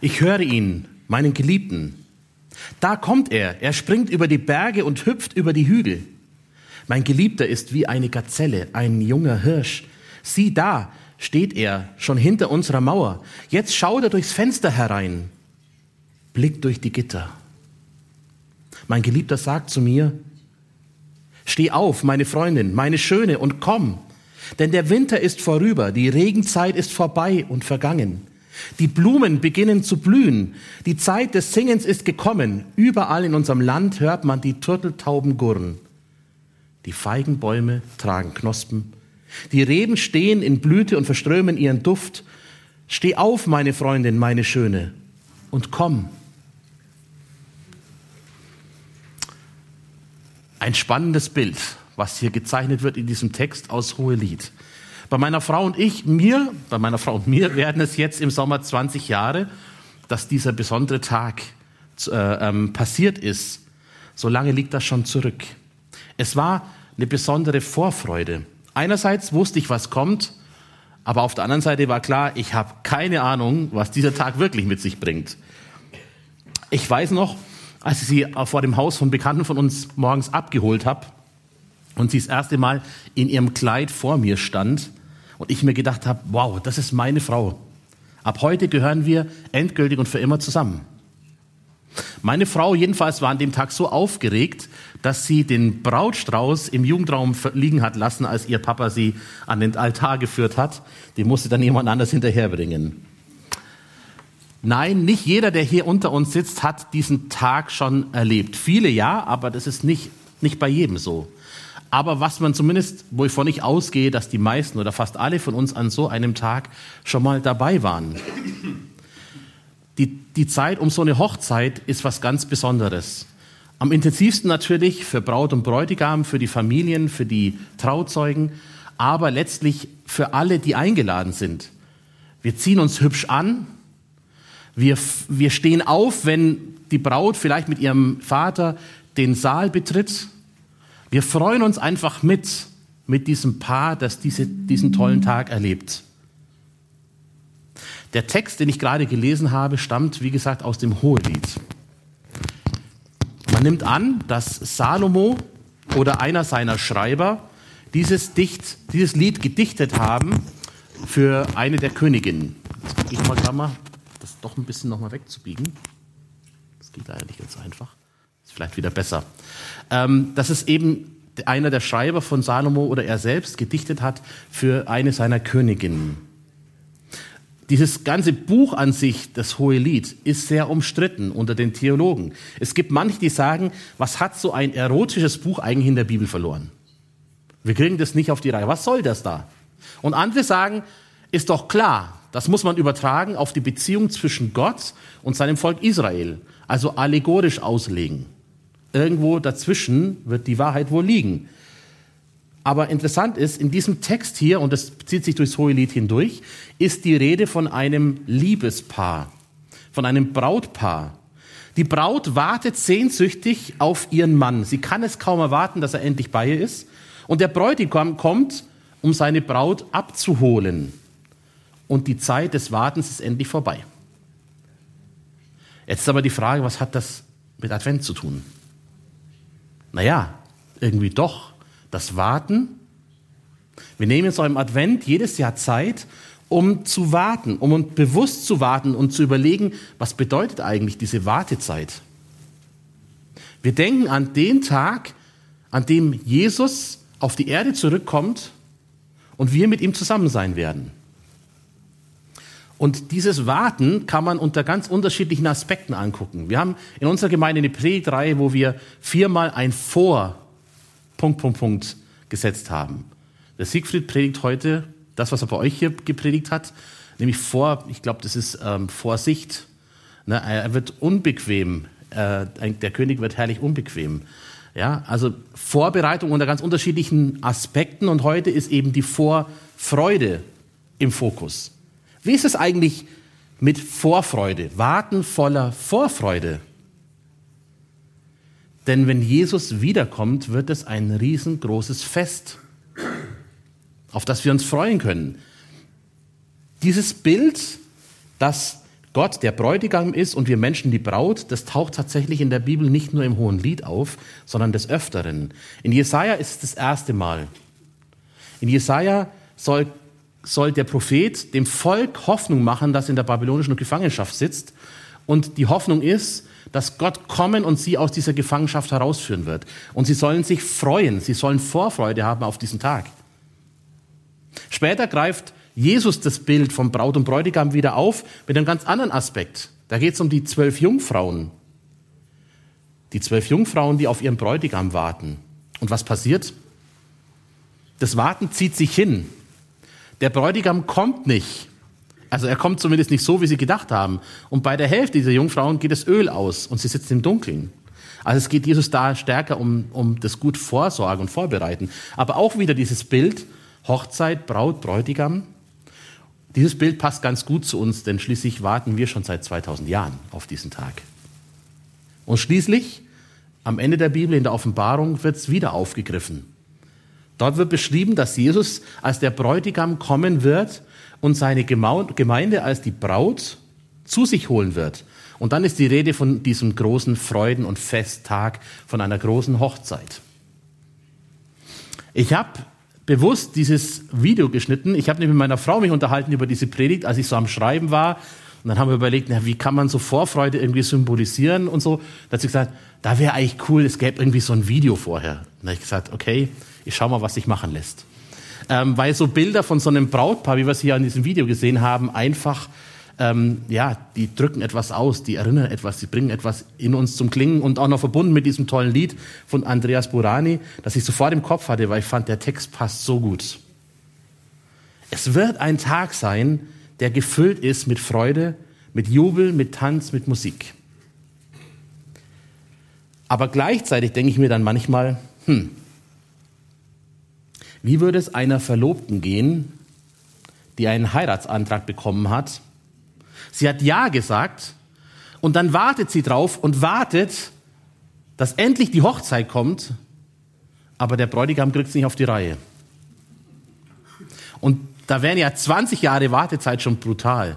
ich höre ihn, meinen Geliebten. Da kommt er, er springt über die Berge und hüpft über die Hügel. Mein Geliebter ist wie eine Gazelle, ein junger Hirsch. Sieh da, steht er, schon hinter unserer Mauer. Jetzt schaut er durchs Fenster herein, blickt durch die Gitter. Mein Geliebter sagt zu mir, Steh auf, meine Freundin, meine Schöne, und komm, denn der Winter ist vorüber, die Regenzeit ist vorbei und vergangen. Die Blumen beginnen zu blühen. Die Zeit des Singens ist gekommen. Überall in unserem Land hört man die Turteltauben gurren. Die Feigenbäume tragen Knospen. Die Reben stehen in Blüte und verströmen ihren Duft. Steh auf, meine Freundin, meine Schöne, und komm. Ein spannendes Bild, was hier gezeichnet wird in diesem Text aus Hohelied. Bei meiner Frau und ich, mir, bei meiner Frau und mir werden es jetzt im Sommer 20 Jahre, dass dieser besondere Tag äh, ähm, passiert ist. So lange liegt das schon zurück. Es war eine besondere Vorfreude. Einerseits wusste ich, was kommt, aber auf der anderen Seite war klar, ich habe keine Ahnung, was dieser Tag wirklich mit sich bringt. Ich weiß noch, als ich sie vor dem Haus von Bekannten von uns morgens abgeholt habe und sie das erste Mal in ihrem Kleid vor mir stand, und ich mir gedacht habe, wow, das ist meine Frau. Ab heute gehören wir endgültig und für immer zusammen. Meine Frau jedenfalls war an dem Tag so aufgeregt, dass sie den Brautstrauß im Jugendraum liegen hat lassen, als ihr Papa sie an den Altar geführt hat. Den musste dann jemand anders hinterherbringen. Nein, nicht jeder, der hier unter uns sitzt, hat diesen Tag schon erlebt. Viele ja, aber das ist nicht, nicht bei jedem so. Aber was man zumindest, wovon ich ausgehe, dass die meisten oder fast alle von uns an so einem Tag schon mal dabei waren. Die, die Zeit um so eine Hochzeit ist was ganz Besonderes. Am intensivsten natürlich für Braut und Bräutigam, für die Familien, für die Trauzeugen, aber letztlich für alle, die eingeladen sind. Wir ziehen uns hübsch an, wir, wir stehen auf, wenn die Braut vielleicht mit ihrem Vater den Saal betritt wir freuen uns einfach mit, mit diesem Paar, das diese, diesen tollen Tag erlebt. Der Text, den ich gerade gelesen habe, stammt, wie gesagt, aus dem Hohelied. Man nimmt an, dass Salomo oder einer seiner Schreiber dieses, Dicht, dieses Lied gedichtet haben für eine der Königinnen. Jetzt gucke ich mal gerade mal, das doch ein bisschen nochmal wegzubiegen. Das geht leider nicht ganz einfach vielleicht wieder besser. Ähm, dass es eben einer der Schreiber von Salomo oder er selbst gedichtet hat für eine seiner Königinnen. Dieses ganze Buch an sich, das Hohe Lied, ist sehr umstritten unter den Theologen. Es gibt manche, die sagen, was hat so ein erotisches Buch eigentlich in der Bibel verloren? Wir kriegen das nicht auf die Reihe. Was soll das da? Und andere sagen, ist doch klar, das muss man übertragen auf die Beziehung zwischen Gott und seinem Volk Israel, also allegorisch auslegen irgendwo dazwischen wird die Wahrheit wohl liegen. Aber interessant ist, in diesem Text hier, und das zieht sich durchs Hohelied hindurch, ist die Rede von einem Liebespaar, von einem Brautpaar. Die Braut wartet sehnsüchtig auf ihren Mann. Sie kann es kaum erwarten, dass er endlich bei ihr ist. Und der Bräutigam kommt, um seine Braut abzuholen. Und die Zeit des Wartens ist endlich vorbei. Jetzt ist aber die Frage, was hat das mit Advent zu tun? Naja, irgendwie doch. Das Warten. Wir nehmen jetzt auch im Advent jedes Jahr Zeit, um zu warten, um bewusst zu warten und zu überlegen, was bedeutet eigentlich diese Wartezeit. Wir denken an den Tag, an dem Jesus auf die Erde zurückkommt und wir mit ihm zusammen sein werden. Und dieses Warten kann man unter ganz unterschiedlichen Aspekten angucken. Wir haben in unserer Gemeinde eine Predigtreihe, wo wir viermal ein Vor, Punkt, Punkt, Punkt gesetzt haben. Der Siegfried predigt heute das, was er bei euch hier gepredigt hat, nämlich vor, ich glaube, das ist ähm, Vorsicht. Ne, er wird unbequem. Äh, der König wird herrlich unbequem. Ja, also Vorbereitung unter ganz unterschiedlichen Aspekten und heute ist eben die Vorfreude im Fokus. Wie ist es eigentlich mit Vorfreude? Warten voller Vorfreude. Denn wenn Jesus wiederkommt, wird es ein riesengroßes Fest, auf das wir uns freuen können. Dieses Bild, dass Gott der Bräutigam ist und wir Menschen die Braut, das taucht tatsächlich in der Bibel nicht nur im Hohen Lied auf, sondern des Öfteren. In Jesaja ist es das erste Mal. In Jesaja soll, soll der Prophet dem Volk Hoffnung machen, das in der babylonischen Gefangenschaft sitzt. Und die Hoffnung ist, dass Gott kommen und sie aus dieser Gefangenschaft herausführen wird. Und sie sollen sich freuen, sie sollen Vorfreude haben auf diesen Tag. Später greift Jesus das Bild vom Braut und Bräutigam wieder auf mit einem ganz anderen Aspekt. Da geht es um die zwölf Jungfrauen. Die zwölf Jungfrauen, die auf ihren Bräutigam warten. Und was passiert? Das Warten zieht sich hin. Der Bräutigam kommt nicht. Also er kommt zumindest nicht so, wie sie gedacht haben. Und bei der Hälfte dieser Jungfrauen geht das Öl aus und sie sitzen im Dunkeln. Also es geht Jesus da stärker um, um das gut Vorsorgen und Vorbereiten. Aber auch wieder dieses Bild, Hochzeit, Braut, Bräutigam. Dieses Bild passt ganz gut zu uns, denn schließlich warten wir schon seit 2000 Jahren auf diesen Tag. Und schließlich, am Ende der Bibel, in der Offenbarung, wird es wieder aufgegriffen. Dort wird beschrieben, dass Jesus als der Bräutigam kommen wird und seine Gemeinde als die Braut zu sich holen wird. Und dann ist die Rede von diesem großen Freuden- und Festtag, von einer großen Hochzeit. Ich habe bewusst dieses Video geschnitten. Ich habe nämlich mit meiner Frau mich unterhalten über diese Predigt, als ich so am Schreiben war. Und dann haben wir überlegt, na, wie kann man so Vorfreude irgendwie symbolisieren und so. Da hat sie gesagt, da wäre eigentlich cool, es gäbe irgendwie so ein Video vorher. Und dann habe ich gesagt, okay, ich schau mal, was sich machen lässt ähm, weil so Bilder von so einem Brautpaar, wie wir es hier in diesem Video gesehen haben, einfach ähm, ja, die drücken etwas aus, die erinnern etwas, die bringen etwas in uns zum Klingen und auch noch verbunden mit diesem tollen Lied von Andreas Burani, das ich sofort im Kopf hatte, weil ich fand, der Text passt so gut. Es wird ein Tag sein, der gefüllt ist mit Freude, mit Jubel, mit Tanz, mit Musik. Aber gleichzeitig denke ich mir dann manchmal, hm, wie würde es einer Verlobten gehen, die einen Heiratsantrag bekommen hat? Sie hat Ja gesagt und dann wartet sie drauf und wartet, dass endlich die Hochzeit kommt, aber der Bräutigam kriegt es nicht auf die Reihe. Und da wären ja 20 Jahre Wartezeit schon brutal.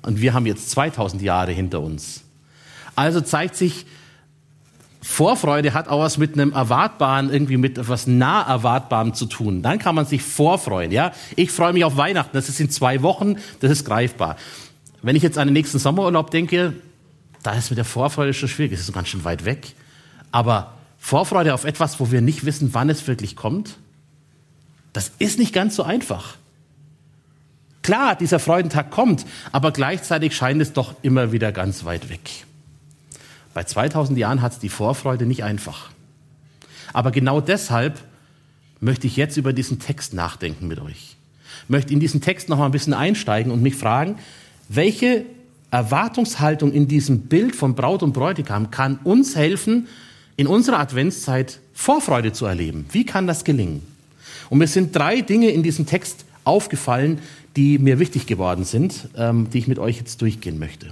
Und wir haben jetzt 2000 Jahre hinter uns. Also zeigt sich, Vorfreude hat auch was mit einem Erwartbaren, irgendwie mit etwas nah Erwartbarem zu tun. Dann kann man sich vorfreuen, ja. Ich freue mich auf Weihnachten, das ist in zwei Wochen, das ist greifbar. Wenn ich jetzt an den nächsten Sommerurlaub denke, da ist mit der Vorfreude schon schwierig, es ist ganz schön weit weg. Aber Vorfreude auf etwas, wo wir nicht wissen, wann es wirklich kommt, das ist nicht ganz so einfach. Klar, dieser Freudentag kommt, aber gleichzeitig scheint es doch immer wieder ganz weit weg. Bei 2000 Jahren hat es die Vorfreude nicht einfach. Aber genau deshalb möchte ich jetzt über diesen Text nachdenken mit euch. Möchte in diesen Text noch mal ein bisschen einsteigen und mich fragen, welche Erwartungshaltung in diesem Bild von Braut und Bräutigam kann uns helfen, in unserer Adventszeit Vorfreude zu erleben? Wie kann das gelingen? Und mir sind drei Dinge in diesem Text aufgefallen, die mir wichtig geworden sind, ähm, die ich mit euch jetzt durchgehen möchte.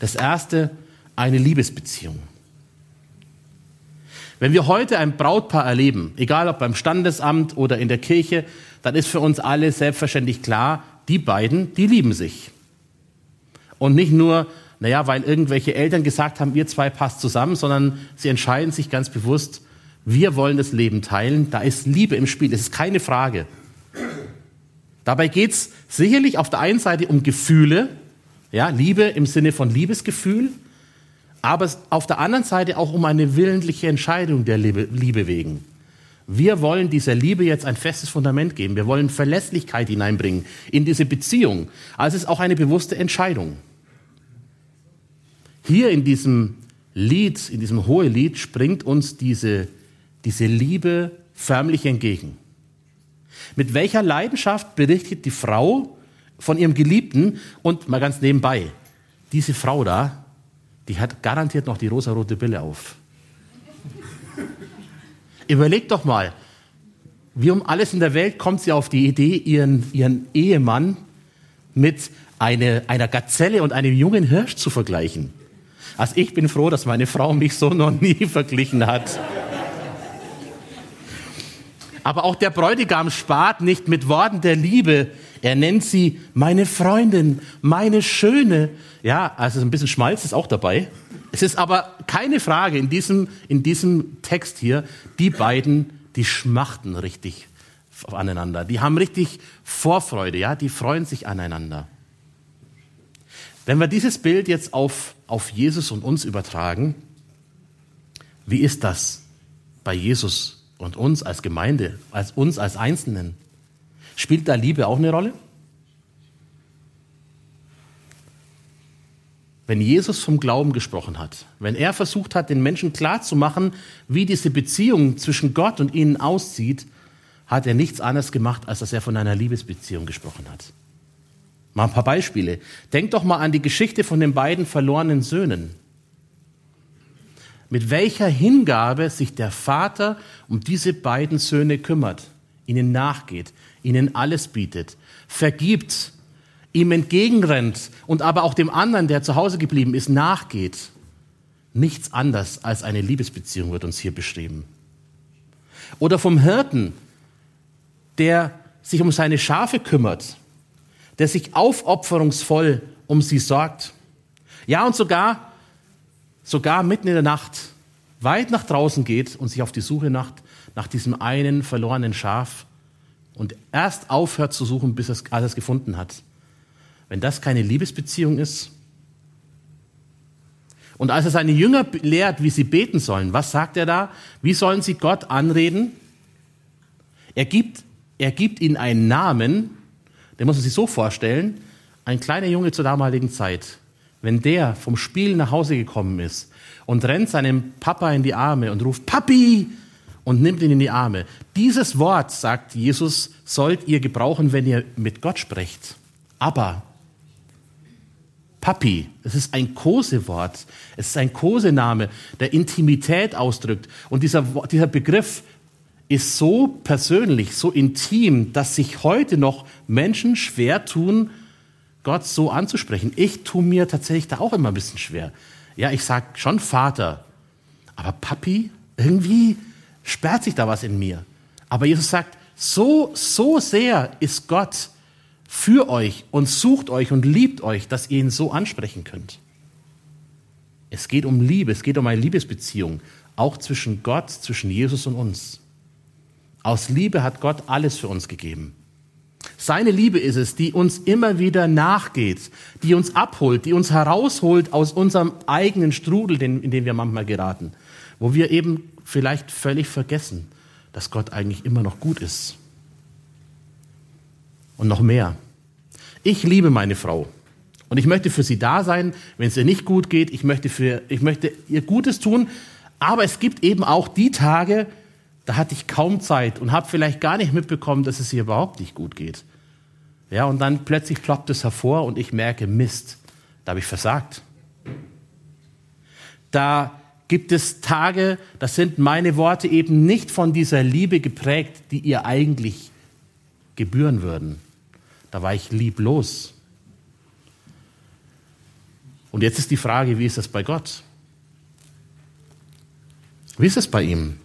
Das erste, eine Liebesbeziehung. Wenn wir heute ein Brautpaar erleben, egal ob beim Standesamt oder in der Kirche, dann ist für uns alle selbstverständlich klar, die beiden, die lieben sich. Und nicht nur, naja, weil irgendwelche Eltern gesagt haben, ihr zwei passt zusammen, sondern sie entscheiden sich ganz bewusst, wir wollen das Leben teilen, da ist Liebe im Spiel, das ist keine Frage. Dabei geht's sicherlich auf der einen Seite um Gefühle, ja, Liebe im Sinne von Liebesgefühl, aber auf der anderen Seite auch um eine willentliche Entscheidung der Liebe, Liebe wegen. Wir wollen dieser Liebe jetzt ein festes Fundament geben. Wir wollen Verlässlichkeit hineinbringen in diese Beziehung. Also es ist auch eine bewusste Entscheidung. Hier in diesem Lied, in diesem Hohelied springt uns diese, diese Liebe förmlich entgegen. Mit welcher Leidenschaft berichtet die Frau von ihrem Geliebten und mal ganz nebenbei, diese Frau da, die hat garantiert noch die rosarote Bille auf. Überleg doch mal, wie um alles in der Welt kommt sie auf die Idee, ihren, ihren Ehemann mit eine, einer Gazelle und einem jungen Hirsch zu vergleichen. Also ich bin froh, dass meine Frau mich so noch nie verglichen hat. Aber auch der Bräutigam spart nicht mit Worten der Liebe. Er nennt sie meine Freundin, meine Schöne. Ja, also ein bisschen Schmalz ist auch dabei. Es ist aber keine Frage in diesem, in diesem Text hier, die beiden, die schmachten richtig aneinander. Die haben richtig Vorfreude, ja, die freuen sich aneinander. Wenn wir dieses Bild jetzt auf, auf Jesus und uns übertragen, wie ist das bei Jesus und uns als Gemeinde, als uns als Einzelnen. Spielt da Liebe auch eine Rolle? Wenn Jesus vom Glauben gesprochen hat, wenn er versucht hat, den Menschen klarzumachen, wie diese Beziehung zwischen Gott und ihnen aussieht, hat er nichts anderes gemacht, als dass er von einer Liebesbeziehung gesprochen hat. Mal ein paar Beispiele. Denkt doch mal an die Geschichte von den beiden verlorenen Söhnen mit welcher Hingabe sich der Vater um diese beiden Söhne kümmert, ihnen nachgeht, ihnen alles bietet, vergibt, ihm entgegenrennt und aber auch dem anderen, der zu Hause geblieben ist, nachgeht. Nichts anders als eine Liebesbeziehung wird uns hier beschrieben. Oder vom Hirten, der sich um seine Schafe kümmert, der sich aufopferungsvoll um sie sorgt. Ja, und sogar sogar mitten in der Nacht weit nach draußen geht und sich auf die Suche nach, nach diesem einen verlorenen Schaf und erst aufhört zu suchen, bis er alles gefunden hat. Wenn das keine Liebesbeziehung ist. Und als er seine Jünger lehrt, wie sie beten sollen, was sagt er da? Wie sollen sie Gott anreden? Er gibt, er gibt ihnen einen Namen, den muss man sich so vorstellen, ein kleiner Junge zur damaligen Zeit wenn der vom Spiel nach Hause gekommen ist und rennt seinem Papa in die Arme und ruft Papi und nimmt ihn in die Arme. Dieses Wort, sagt Jesus, sollt ihr gebrauchen, wenn ihr mit Gott sprecht. Aber Papi, es ist ein Kosewort, es ist ein Kosename, der Intimität ausdrückt. Und dieser, dieser Begriff ist so persönlich, so intim, dass sich heute noch Menschen schwer tun, Gott so anzusprechen. Ich tue mir tatsächlich da auch immer ein bisschen schwer. Ja, ich sage schon Vater, aber Papi, irgendwie sperrt sich da was in mir. Aber Jesus sagt, so, so sehr ist Gott für euch und sucht euch und liebt euch, dass ihr ihn so ansprechen könnt. Es geht um Liebe, es geht um eine Liebesbeziehung, auch zwischen Gott, zwischen Jesus und uns. Aus Liebe hat Gott alles für uns gegeben. Seine Liebe ist es, die uns immer wieder nachgeht, die uns abholt, die uns herausholt aus unserem eigenen Strudel, in den wir manchmal geraten, wo wir eben vielleicht völlig vergessen, dass Gott eigentlich immer noch gut ist. Und noch mehr. Ich liebe meine Frau. Und ich möchte für sie da sein, wenn es ihr nicht gut geht. Ich möchte, für, ich möchte ihr Gutes tun. Aber es gibt eben auch die Tage, da hatte ich kaum Zeit und habe vielleicht gar nicht mitbekommen, dass es ihr überhaupt nicht gut geht. Ja, und dann plötzlich ploppt es hervor und ich merke, Mist, da habe ich versagt. Da gibt es Tage, da sind meine Worte eben nicht von dieser Liebe geprägt, die ihr eigentlich gebühren würden. Da war ich lieblos. Und jetzt ist die Frage, wie ist das bei Gott? Wie ist es bei ihm?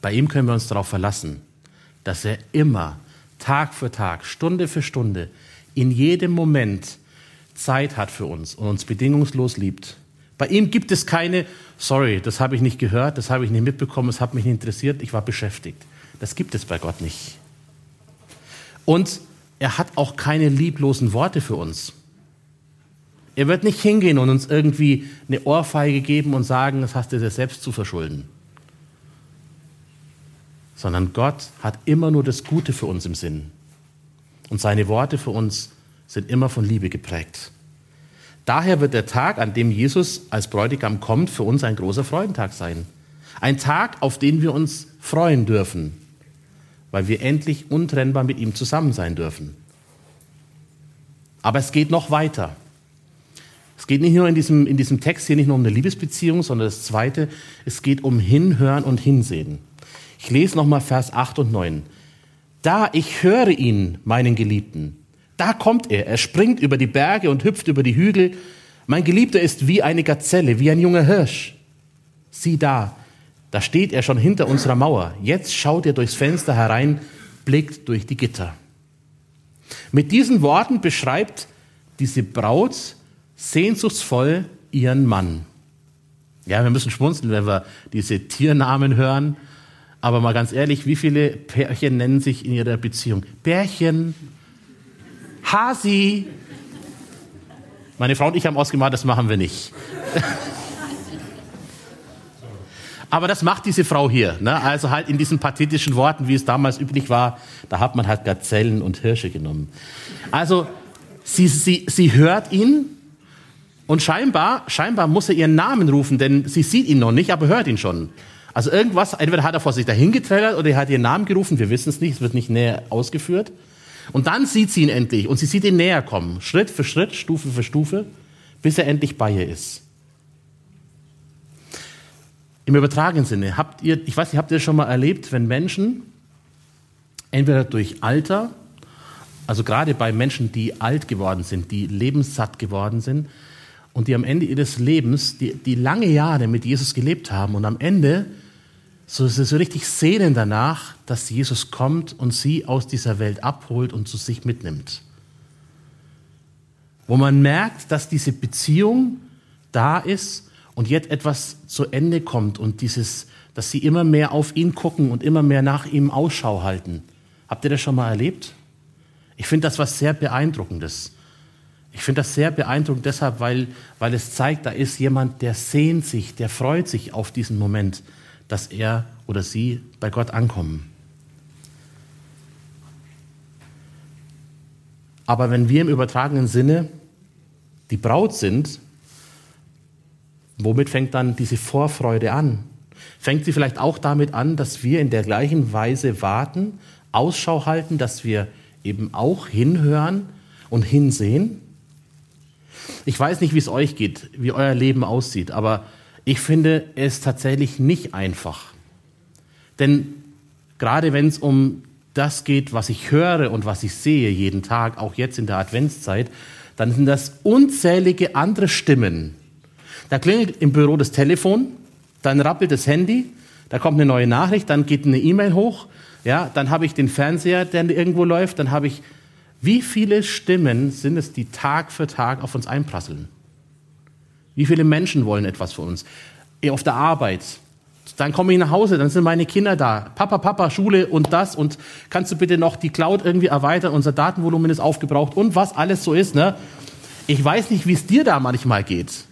Bei ihm können wir uns darauf verlassen, dass er immer, Tag für Tag, Stunde für Stunde, in jedem Moment Zeit hat für uns und uns bedingungslos liebt. Bei ihm gibt es keine, sorry, das habe ich nicht gehört, das habe ich nicht mitbekommen, es hat mich nicht interessiert, ich war beschäftigt. Das gibt es bei Gott nicht. Und er hat auch keine lieblosen Worte für uns. Er wird nicht hingehen und uns irgendwie eine Ohrfeige geben und sagen, das hast du dir selbst zu verschulden sondern Gott hat immer nur das Gute für uns im Sinn. Und seine Worte für uns sind immer von Liebe geprägt. Daher wird der Tag, an dem Jesus als Bräutigam kommt, für uns ein großer Freudentag sein. Ein Tag, auf den wir uns freuen dürfen, weil wir endlich untrennbar mit ihm zusammen sein dürfen. Aber es geht noch weiter. Es geht nicht nur in diesem, in diesem Text hier nicht nur um eine Liebesbeziehung, sondern das Zweite, es geht um Hinhören und Hinsehen. Ich lese nochmal Vers 8 und 9. Da ich höre ihn, meinen Geliebten, da kommt er, er springt über die Berge und hüpft über die Hügel. Mein Geliebter ist wie eine Gazelle, wie ein junger Hirsch. Sieh da, da steht er schon hinter unserer Mauer. Jetzt schaut er durchs Fenster herein, blickt durch die Gitter. Mit diesen Worten beschreibt diese Braut sehnsuchtsvoll ihren Mann. Ja, wir müssen schmunzeln, wenn wir diese Tiernamen hören. Aber mal ganz ehrlich, wie viele Pärchen nennen sich in ihrer Beziehung? Pärchen, Hasi. Meine Frau und ich haben ausgemacht, das machen wir nicht. Aber das macht diese Frau hier. Ne? Also halt in diesen pathetischen Worten, wie es damals üblich war, da hat man halt Gazellen und Hirsche genommen. Also sie, sie, sie hört ihn und scheinbar, scheinbar muss er ihren Namen rufen, denn sie sieht ihn noch nicht, aber hört ihn schon. Also irgendwas, entweder hat er vor sich dahin getrellert oder er hat ihren Namen gerufen, wir wissen es nicht, es wird nicht näher ausgeführt. Und dann sieht sie ihn endlich und sie sieht ihn näher kommen, Schritt für Schritt, Stufe für Stufe, bis er endlich bei ihr ist. Im übertragenen Sinne, habt ihr, ich weiß nicht, habt ihr schon mal erlebt, wenn Menschen entweder durch Alter, also gerade bei Menschen, die alt geworden sind, die lebenssatt geworden sind und die am Ende ihres Lebens, die, die lange Jahre mit Jesus gelebt haben und am Ende so, so richtig sehnen danach, dass Jesus kommt und sie aus dieser Welt abholt und zu sich mitnimmt. Wo man merkt, dass diese Beziehung da ist und jetzt etwas zu Ende kommt und dieses, dass sie immer mehr auf ihn gucken und immer mehr nach ihm Ausschau halten. Habt ihr das schon mal erlebt? Ich finde das was sehr Beeindruckendes. Ich finde das sehr beeindruckend deshalb, weil, weil es zeigt, da ist jemand, der sehnt sich, der freut sich auf diesen Moment, dass er oder sie bei Gott ankommen. Aber wenn wir im übertragenen Sinne die Braut sind, Womit fängt dann diese Vorfreude an? Fängt sie vielleicht auch damit an, dass wir in der gleichen Weise warten, Ausschau halten, dass wir eben auch hinhören und hinsehen? Ich weiß nicht, wie es euch geht, wie euer Leben aussieht, aber ich finde es tatsächlich nicht einfach. Denn gerade wenn es um das geht, was ich höre und was ich sehe jeden Tag, auch jetzt in der Adventszeit, dann sind das unzählige andere Stimmen, da klingelt im Büro das Telefon, dann rappelt das Handy, da kommt eine neue Nachricht, dann geht eine E-Mail hoch, ja, dann habe ich den Fernseher, der irgendwo läuft, dann habe ich, wie viele Stimmen sind es, die Tag für Tag auf uns einprasseln? Wie viele Menschen wollen etwas von uns? Auf der Arbeit. Dann komme ich nach Hause, dann sind meine Kinder da. Papa, Papa, Schule und das und kannst du bitte noch die Cloud irgendwie erweitern? Unser Datenvolumen ist aufgebraucht und was alles so ist. Ne? Ich weiß nicht, wie es dir da manchmal geht.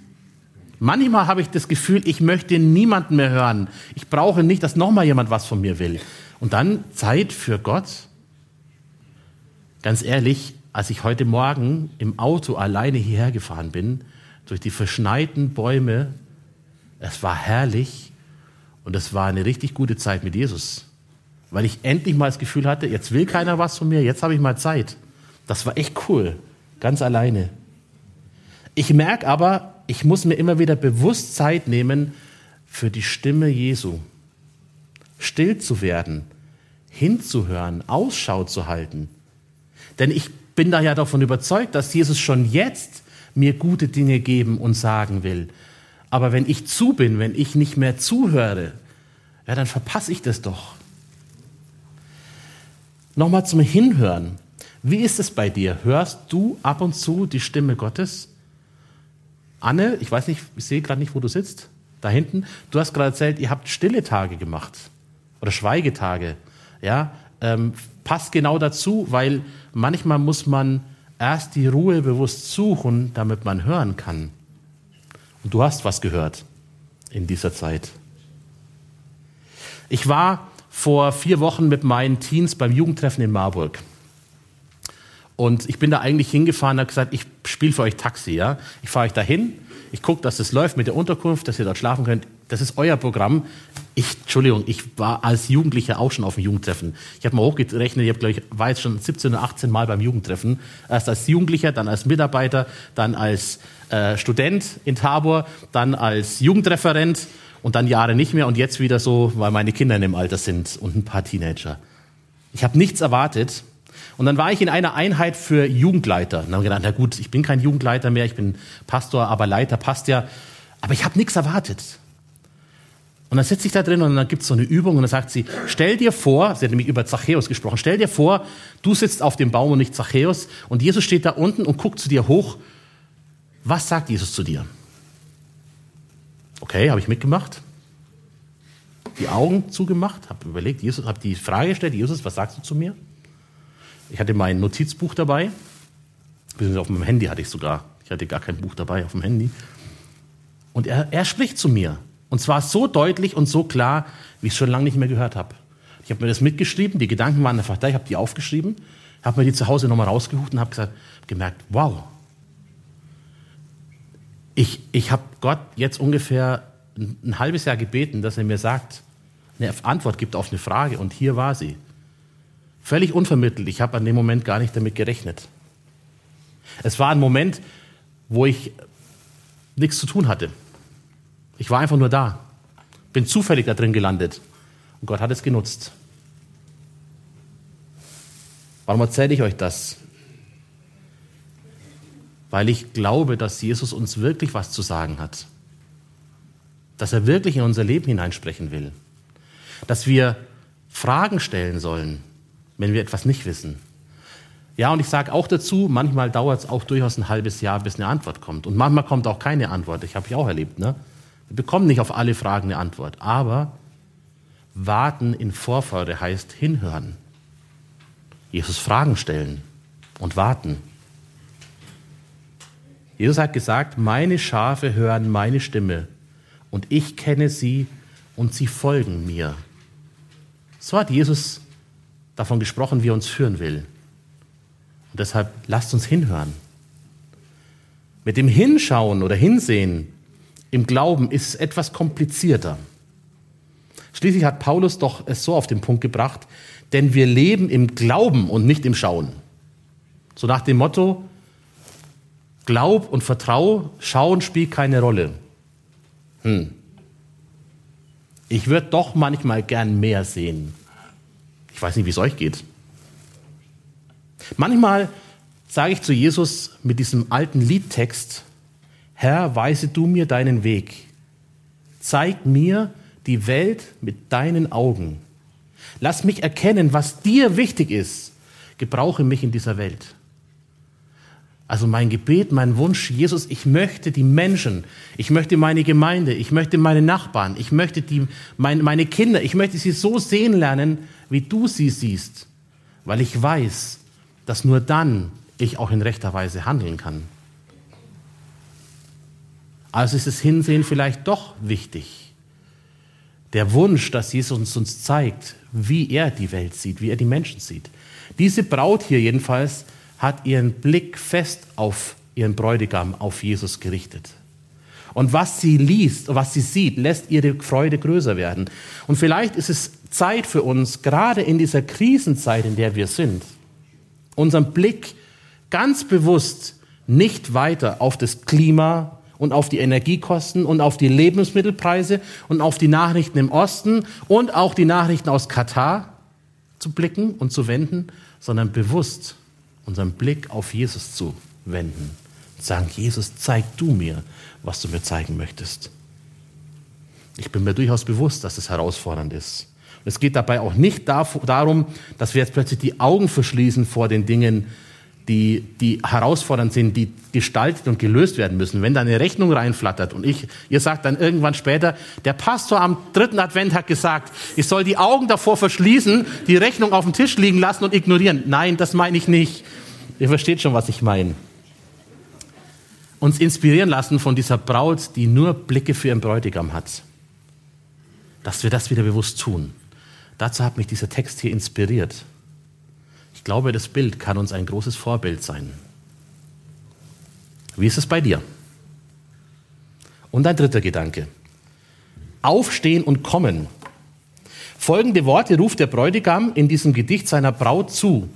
Manchmal habe ich das Gefühl, ich möchte niemanden mehr hören. Ich brauche nicht, dass nochmal jemand was von mir will. Und dann Zeit für Gott. Ganz ehrlich, als ich heute Morgen im Auto alleine hierher gefahren bin, durch die verschneiten Bäume, es war herrlich und es war eine richtig gute Zeit mit Jesus. Weil ich endlich mal das Gefühl hatte, jetzt will keiner was von mir, jetzt habe ich mal Zeit. Das war echt cool, ganz alleine. Ich merke aber, ich muss mir immer wieder bewusst Zeit nehmen für die Stimme Jesu. Still zu werden, hinzuhören, Ausschau zu halten. Denn ich bin da ja davon überzeugt, dass Jesus schon jetzt mir gute Dinge geben und sagen will. Aber wenn ich zu bin, wenn ich nicht mehr zuhöre, ja, dann verpasse ich das doch. Nochmal zum Hinhören. Wie ist es bei dir? Hörst du ab und zu die Stimme Gottes? Anne, ich weiß nicht, ich sehe gerade nicht, wo du sitzt, da hinten. Du hast gerade erzählt, ihr habt stille Tage gemacht oder Schweigetage. Ja, ähm, passt genau dazu, weil manchmal muss man erst die Ruhe bewusst suchen, damit man hören kann. Und du hast was gehört in dieser Zeit. Ich war vor vier Wochen mit meinen Teens beim Jugendtreffen in Marburg. Und ich bin da eigentlich hingefahren und habe gesagt, ich spiele für euch Taxi. Ja? Ich fahre euch dahin, ich gucke, dass es läuft mit der Unterkunft, dass ihr dort schlafen könnt. Das ist euer Programm. Ich, Entschuldigung, ich war als Jugendlicher auch schon auf dem Jugendtreffen. Ich habe mal hochgerechnet, ich glaube ich, war jetzt schon 17 oder 18 Mal beim Jugendtreffen. Erst als Jugendlicher, dann als Mitarbeiter, dann als äh, Student in Tabor, dann als Jugendreferent und dann Jahre nicht mehr und jetzt wieder so, weil meine Kinder in dem Alter sind und ein paar Teenager. Ich habe nichts erwartet. Und dann war ich in einer Einheit für Jugendleiter. Und dann habe ich gedacht, na gut, ich bin kein Jugendleiter mehr, ich bin Pastor, aber Leiter passt ja. Aber ich habe nichts erwartet. Und dann sitze ich da drin und dann gibt es so eine Übung und dann sagt sie, stell dir vor, sie hat nämlich über Zachäus gesprochen, stell dir vor, du sitzt auf dem Baum und nicht Zachäus und Jesus steht da unten und guckt zu dir hoch. Was sagt Jesus zu dir? Okay, habe ich mitgemacht. Die Augen zugemacht, habe überlegt, Jesus, habe die Frage gestellt, Jesus, was sagst du zu mir? Ich hatte mein Notizbuch dabei, auf meinem Handy hatte ich sogar. Ich hatte gar kein Buch dabei auf dem Handy. Und er, er spricht zu mir. Und zwar so deutlich und so klar, wie ich es schon lange nicht mehr gehört habe. Ich habe mir das mitgeschrieben, die Gedanken waren einfach da, ich habe die aufgeschrieben, habe mir die zu Hause nochmal rausgesucht und habe gemerkt, wow, ich, ich habe Gott jetzt ungefähr ein, ein halbes Jahr gebeten, dass er mir sagt, eine Antwort gibt auf eine Frage und hier war sie. Völlig unvermittelt, ich habe an dem Moment gar nicht damit gerechnet. Es war ein Moment, wo ich nichts zu tun hatte. Ich war einfach nur da. Bin zufällig da drin gelandet. Und Gott hat es genutzt. Warum erzähle ich euch das? Weil ich glaube, dass Jesus uns wirklich was zu sagen hat. Dass er wirklich in unser Leben hineinsprechen will. Dass wir Fragen stellen sollen, wenn wir etwas nicht wissen. Ja, und ich sage auch dazu, manchmal dauert es auch durchaus ein halbes Jahr, bis eine Antwort kommt. Und manchmal kommt auch keine Antwort. Ich habe ich auch erlebt. Ne? Wir bekommen nicht auf alle Fragen eine Antwort, aber warten in Vorfreude heißt hinhören. Jesus Fragen stellen und warten. Jesus hat gesagt, meine Schafe hören meine Stimme und ich kenne sie und sie folgen mir. So hat Jesus davon gesprochen, wie er uns führen will. Und deshalb lasst uns hinhören. Mit dem Hinschauen oder Hinsehen im Glauben ist es etwas komplizierter. Schließlich hat Paulus doch es so auf den Punkt gebracht, denn wir leben im Glauben und nicht im Schauen. So nach dem Motto, Glaub und Vertrau, Schauen spielt keine Rolle. Hm. Ich würde doch manchmal gern mehr sehen. Ich weiß nicht, wie es euch geht. Manchmal sage ich zu Jesus mit diesem alten Liedtext, Herr, weise du mir deinen Weg. Zeig mir die Welt mit deinen Augen. Lass mich erkennen, was dir wichtig ist. Gebrauche mich in dieser Welt. Also mein Gebet, mein Wunsch, Jesus, ich möchte die Menschen, ich möchte meine Gemeinde, ich möchte meine Nachbarn, ich möchte die, mein, meine Kinder, ich möchte sie so sehen lernen, wie du sie siehst, weil ich weiß, dass nur dann ich auch in rechter Weise handeln kann. Also ist das Hinsehen vielleicht doch wichtig. Der Wunsch, dass Jesus uns zeigt, wie er die Welt sieht, wie er die Menschen sieht. Diese Braut hier jedenfalls hat ihren Blick fest auf ihren Bräutigam, auf Jesus gerichtet. Und was sie liest, was sie sieht, lässt ihre Freude größer werden. Und vielleicht ist es Zeit für uns, gerade in dieser Krisenzeit, in der wir sind, unseren Blick ganz bewusst nicht weiter auf das Klima, und auf die Energiekosten und auf die Lebensmittelpreise und auf die Nachrichten im Osten und auch die Nachrichten aus Katar zu blicken und zu wenden, sondern bewusst unseren Blick auf Jesus zu wenden. Sagen, Jesus, zeig du mir, was du mir zeigen möchtest. Ich bin mir durchaus bewusst, dass es herausfordernd ist. Und es geht dabei auch nicht darum, dass wir jetzt plötzlich die Augen verschließen vor den Dingen, die, die herausfordernd sind, die gestaltet und gelöst werden müssen. Wenn da eine Rechnung reinflattert und ich, ihr sagt dann irgendwann später, der Pastor am dritten Advent hat gesagt, ich soll die Augen davor verschließen, die Rechnung auf dem Tisch liegen lassen und ignorieren. Nein, das meine ich nicht. Ihr versteht schon, was ich meine. Uns inspirieren lassen von dieser Braut, die nur Blicke für ihren Bräutigam hat. Dass wir das wieder bewusst tun. Dazu hat mich dieser Text hier inspiriert. Ich glaube, das Bild kann uns ein großes Vorbild sein. Wie ist es bei dir? Und ein dritter Gedanke. aufstehen und kommen. Folgende Worte ruft der Bräutigam in diesem Gedicht seiner Braut zu.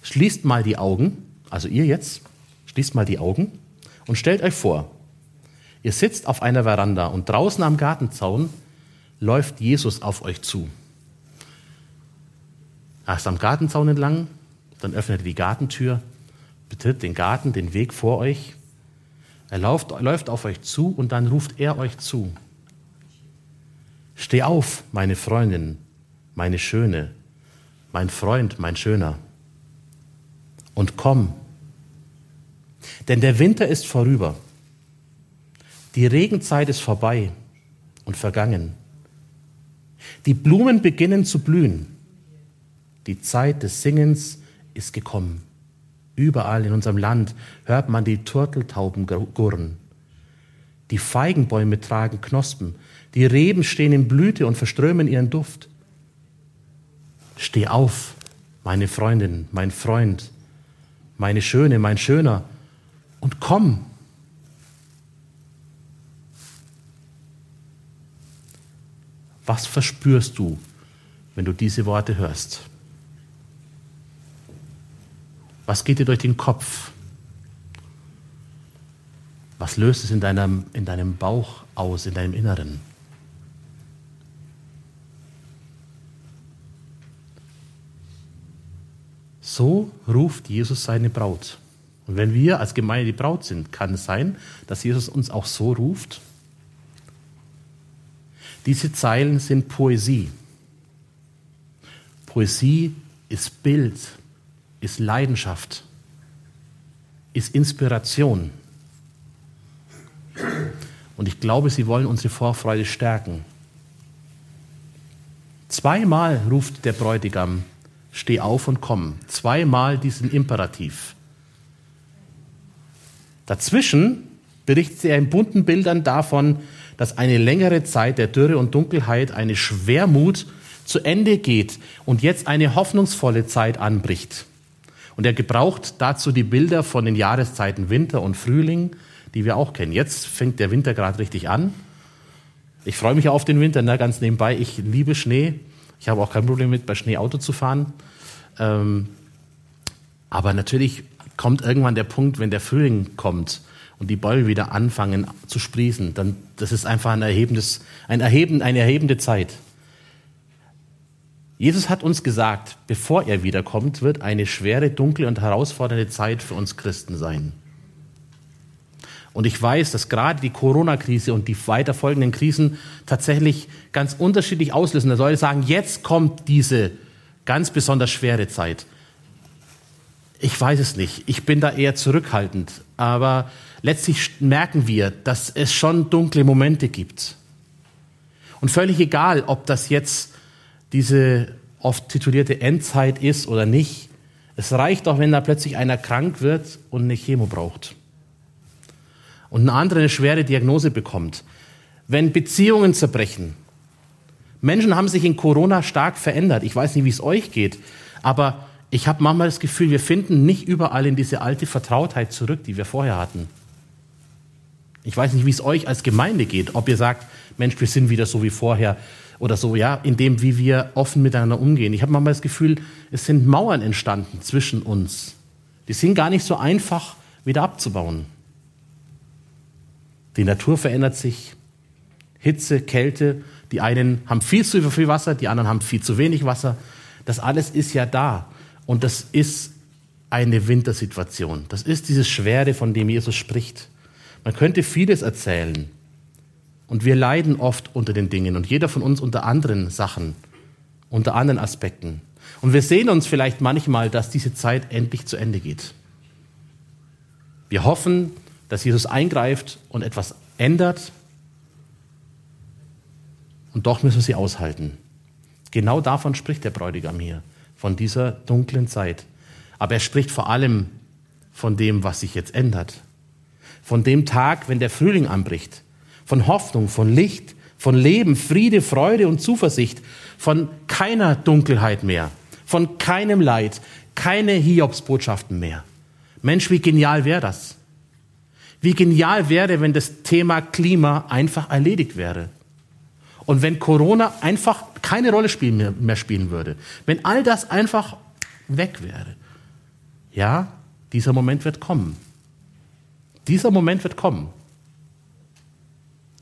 Schließt mal die Augen, also ihr jetzt, schließt mal die Augen und stellt euch vor, ihr sitzt auf einer Veranda und draußen am Gartenzaun läuft Jesus auf euch zu. Erst am Gartenzaun entlang, dann öffnet er die Gartentür, betritt den Garten, den Weg vor euch. Er läuft, läuft auf euch zu und dann ruft er euch zu. Steh auf, meine Freundin, meine Schöne, mein Freund, mein Schöner, und komm. Denn der Winter ist vorüber. Die Regenzeit ist vorbei und vergangen. Die Blumen beginnen zu blühen. Die Zeit des Singens ist gekommen. Überall in unserem Land hört man die Turteltauben gurren. Die Feigenbäume tragen Knospen. Die Reben stehen in Blüte und verströmen ihren Duft. Steh auf, meine Freundin, mein Freund, meine Schöne, mein Schöner, und komm. Was verspürst du, wenn du diese Worte hörst? Was geht dir durch den Kopf? Was löst es in deinem, in deinem Bauch aus, in deinem Inneren? So ruft Jesus seine Braut. Und wenn wir als Gemeinde die Braut sind, kann es sein, dass Jesus uns auch so ruft. Diese Zeilen sind Poesie. Poesie ist Bild, ist Leidenschaft, ist Inspiration. Und ich glaube, sie wollen unsere Vorfreude stärken. Zweimal ruft der Bräutigam, steh auf und komm. Zweimal diesen Imperativ. Dazwischen berichtet er in bunten Bildern davon, dass eine längere Zeit der Dürre und Dunkelheit, eine Schwermut zu Ende geht und jetzt eine hoffnungsvolle Zeit anbricht. Und er gebraucht dazu die Bilder von den Jahreszeiten Winter und Frühling, die wir auch kennen. Jetzt fängt der Winter gerade richtig an. Ich freue mich auf den Winter, ne, ganz nebenbei. Ich liebe Schnee. Ich habe auch kein Problem mit, bei Schnee Auto zu fahren. Ähm, aber natürlich kommt irgendwann der Punkt, wenn der Frühling kommt und die Bäume wieder anfangen zu sprießen, dann das ist einfach ein erhebendes, ein erheben, eine erhebende Zeit. Jesus hat uns gesagt, bevor er wiederkommt, wird eine schwere, dunkle und herausfordernde Zeit für uns Christen sein. Und ich weiß, dass gerade die Corona-Krise und die weiter folgenden Krisen tatsächlich ganz unterschiedlich auslösen. Da soll ich sagen, jetzt kommt diese ganz besonders schwere Zeit. Ich weiß es nicht. Ich bin da eher zurückhaltend. Aber letztlich merken wir, dass es schon dunkle Momente gibt. Und völlig egal, ob das jetzt diese oft titulierte Endzeit ist oder nicht. Es reicht auch, wenn da plötzlich einer krank wird und eine Chemo braucht. Und eine andere eine schwere Diagnose bekommt. Wenn Beziehungen zerbrechen. Menschen haben sich in Corona stark verändert. Ich weiß nicht, wie es euch geht, aber ich habe manchmal das Gefühl, wir finden nicht überall in diese alte Vertrautheit zurück, die wir vorher hatten. Ich weiß nicht, wie es euch als Gemeinde geht, ob ihr sagt, Mensch, wir sind wieder so wie vorher oder so, ja, in dem, wie wir offen miteinander umgehen. Ich habe manchmal das Gefühl, es sind Mauern entstanden zwischen uns. Die sind gar nicht so einfach wieder abzubauen. Die Natur verändert sich. Hitze, Kälte. Die einen haben viel zu viel Wasser, die anderen haben viel zu wenig Wasser. Das alles ist ja da. Und das ist eine Wintersituation. Das ist dieses Schwere, von dem Jesus spricht. Man könnte vieles erzählen. Und wir leiden oft unter den Dingen und jeder von uns unter anderen Sachen, unter anderen Aspekten. Und wir sehen uns vielleicht manchmal, dass diese Zeit endlich zu Ende geht. Wir hoffen, dass Jesus eingreift und etwas ändert. Und doch müssen wir sie aushalten. Genau davon spricht der Bräutigam hier, von dieser dunklen Zeit. Aber er spricht vor allem von dem, was sich jetzt ändert. Von dem Tag, wenn der Frühling anbricht von Hoffnung, von Licht, von Leben, Friede, Freude und Zuversicht, von keiner Dunkelheit mehr, von keinem Leid, keine Hiobsbotschaften mehr. Mensch, wie genial wäre das? Wie genial wäre, wenn das Thema Klima einfach erledigt wäre. Und wenn Corona einfach keine Rolle spielen, mehr spielen würde, wenn all das einfach weg wäre, ja, dieser Moment wird kommen. Dieser Moment wird kommen.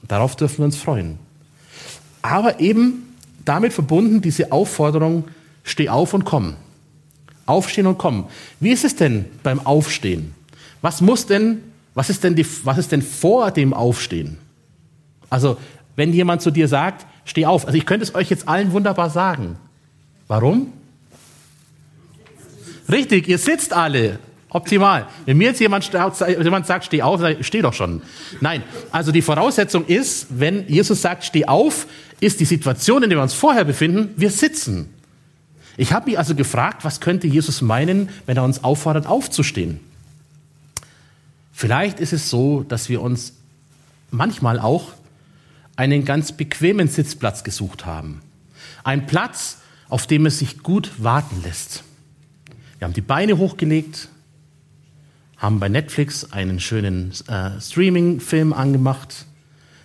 Darauf dürfen wir uns freuen. Aber eben damit verbunden diese Aufforderung, steh auf und komm. Aufstehen und kommen. Wie ist es denn beim Aufstehen? Was muss denn, was ist denn, die, was ist denn vor dem Aufstehen? Also, wenn jemand zu dir sagt, steh auf. Also, ich könnte es euch jetzt allen wunderbar sagen. Warum? Richtig, ihr sitzt alle. Optimal. Wenn mir jetzt jemand, jemand sagt, steh auf, sage ich, steh doch schon. Nein, also die Voraussetzung ist, wenn Jesus sagt, steh auf, ist die Situation, in der wir uns vorher befinden, wir sitzen. Ich habe mich also gefragt, was könnte Jesus meinen, wenn er uns auffordert, aufzustehen? Vielleicht ist es so, dass wir uns manchmal auch einen ganz bequemen Sitzplatz gesucht haben. Ein Platz, auf dem es sich gut warten lässt. Wir haben die Beine hochgelegt, haben bei Netflix einen schönen äh, Streaming-Film angemacht.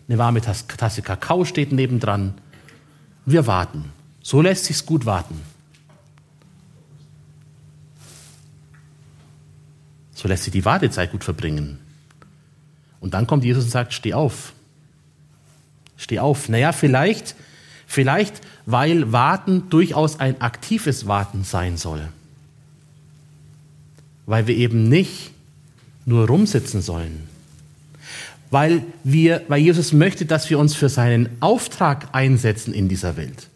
Eine warme Tasse Kakao steht nebendran. Wir warten. So lässt sich's gut warten. So lässt sich die Wartezeit gut verbringen. Und dann kommt Jesus und sagt, steh auf. Steh auf. Naja, vielleicht, vielleicht, weil Warten durchaus ein aktives Warten sein soll. Weil wir eben nicht nur rumsitzen sollen. Weil, wir, weil Jesus möchte, dass wir uns für seinen Auftrag einsetzen in dieser Welt.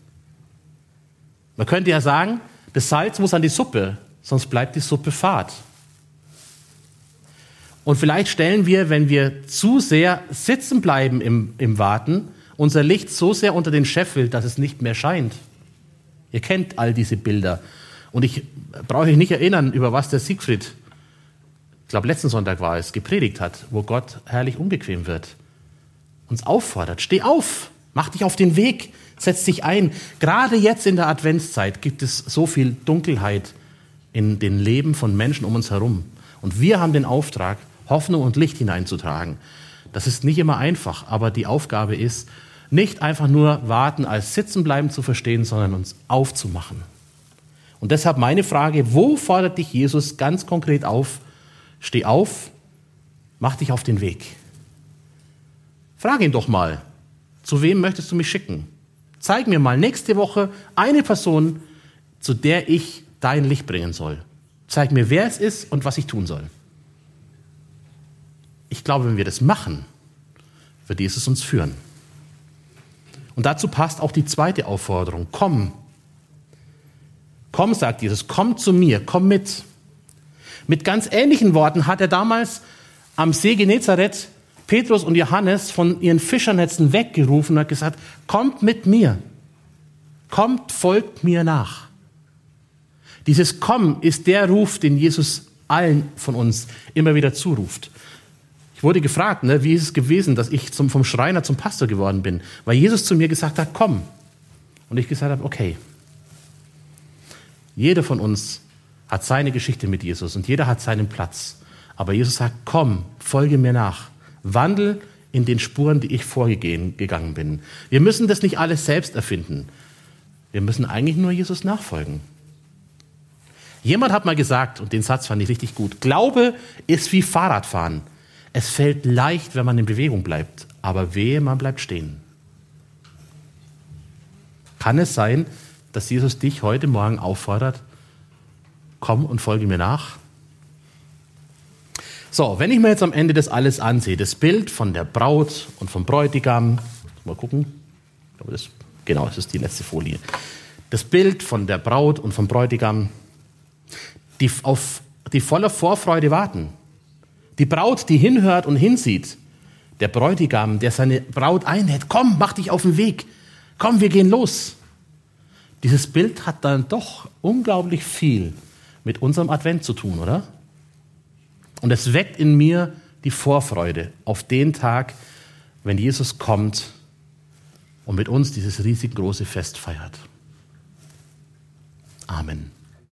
Man könnte ja sagen, das Salz muss an die Suppe, sonst bleibt die Suppe fad. Und vielleicht stellen wir, wenn wir zu sehr sitzen bleiben im, im Warten, unser Licht so sehr unter den Scheffel, dass es nicht mehr scheint. Ihr kennt all diese Bilder. Und ich brauche euch nicht erinnern, über was der Siegfried ich glaube letzten Sonntag war es, gepredigt hat, wo Gott herrlich unbequem wird. Uns auffordert, steh auf, mach dich auf den Weg, setz dich ein. Gerade jetzt in der Adventszeit gibt es so viel Dunkelheit in den Leben von Menschen um uns herum. Und wir haben den Auftrag, Hoffnung und Licht hineinzutragen. Das ist nicht immer einfach, aber die Aufgabe ist, nicht einfach nur warten als Sitzenbleiben zu verstehen, sondern uns aufzumachen. Und deshalb meine Frage, wo fordert dich Jesus ganz konkret auf, Steh auf, mach dich auf den Weg. Frag ihn doch mal, zu wem möchtest du mich schicken? Zeig mir mal nächste Woche eine Person, zu der ich dein Licht bringen soll. Zeig mir, wer es ist und was ich tun soll. Ich glaube, wenn wir das machen, wird Jesus uns führen. Und dazu passt auch die zweite Aufforderung. Komm. Komm, sagt Jesus, komm zu mir, komm mit. Mit ganz ähnlichen Worten hat er damals am See Genezareth Petrus und Johannes von ihren Fischernetzen weggerufen und hat gesagt, kommt mit mir, kommt, folgt mir nach. Dieses Komm ist der Ruf, den Jesus allen von uns immer wieder zuruft. Ich wurde gefragt, ne, wie ist es gewesen, dass ich zum, vom Schreiner zum Pastor geworden bin, weil Jesus zu mir gesagt hat, komm. Und ich gesagt habe, okay. Jeder von uns hat seine Geschichte mit Jesus und jeder hat seinen Platz. Aber Jesus sagt, komm, folge mir nach. Wandel in den Spuren, die ich vorgegangen bin. Wir müssen das nicht alles selbst erfinden. Wir müssen eigentlich nur Jesus nachfolgen. Jemand hat mal gesagt, und den Satz fand ich richtig gut, Glaube ist wie Fahrradfahren. Es fällt leicht, wenn man in Bewegung bleibt, aber wehe, man bleibt stehen. Kann es sein, dass Jesus dich heute Morgen auffordert, komm und folge mir nach. So, wenn ich mir jetzt am Ende das alles ansehe, das Bild von der Braut und vom Bräutigam, mal gucken, ich glaube, das, genau, das ist die letzte Folie. Das Bild von der Braut und vom Bräutigam, die auf die voller Vorfreude warten. Die Braut, die hinhört und hinsieht. Der Bräutigam, der seine Braut einlädt, komm, mach dich auf den Weg. Komm, wir gehen los. Dieses Bild hat dann doch unglaublich viel mit unserem Advent zu tun, oder? Und es weckt in mir die Vorfreude auf den Tag, wenn Jesus kommt und mit uns dieses riesig große Fest feiert. Amen.